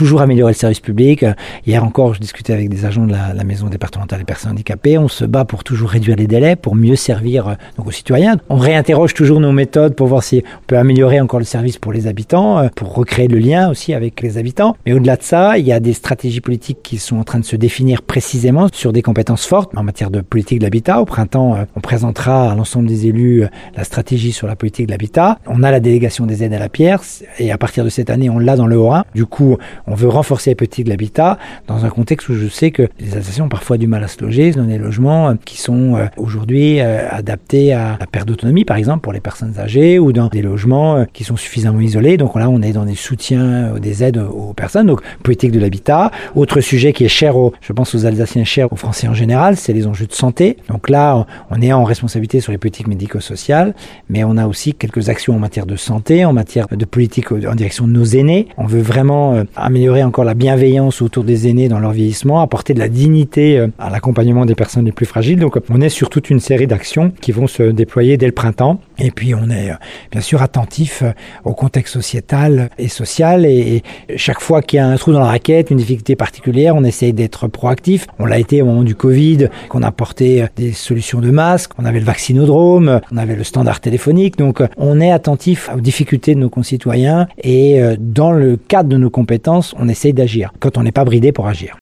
toujours améliorer le service public. Hier encore, je discutais avec des agents de la, maison départementale des personnes handicapées. On se bat pour toujours réduire les délais, pour mieux servir euh, donc, aux citoyens. On réinterroge toujours nos méthodes pour voir si on peut améliorer encore le service pour les habitants, euh, pour recréer le lien aussi avec les habitants. Mais au-delà de ça, il y a des stratégies politiques qui sont en train de se définir précisément sur des compétences fortes en matière de politique de l'habitat. Au printemps, euh, on présentera à l'ensemble des élus la stratégie sur la politique de l'habitat. On a la délégation des aides à la pierre et à partir de cette année, on l'a dans le Haut-Rhin. Du coup, on veut renforcer la politique de l'habitat dans un contexte où je sais que les Alsaciens ont parfois du mal à se loger, dans des logements qui sont aujourd'hui adaptés à la perte d'autonomie, par exemple, pour les personnes âgées ou dans des logements qui sont suffisamment isolés. Donc là, on est dans des soutiens, des aides aux personnes. Donc, politique de l'habitat. Autre sujet qui est cher, aux, je pense aux Alsaciens, cher aux Français en général, c'est les enjeux de santé. Donc là, on est en responsabilité sur les politiques médico-sociales, mais on a aussi quelques actions en matière de santé, en matière de politique en direction de nos aînés. On veut vraiment améliorer encore la bienveillance autour des aînés dans leur vieillissement, apporter de la dignité à l'accompagnement des personnes les plus fragiles. Donc, on est sur toute une série d'actions qui vont se déployer dès le printemps. Et puis, on est bien sûr attentif au contexte sociétal et social. Et, chaque fois qu'il y a un trou dans la raquette, une difficulté particulière, on essaye d'être proactif. On l'a été au moment du Covid, qu'on a apporté des solutions de masques, on avait le vaccinodrome, on avait le standard téléphonique. Donc, on est attentif aux difficultés de nos concitoyens et dans le cadre de nos compétences, on essaye d'agir quand on n'est pas bridé pour agir.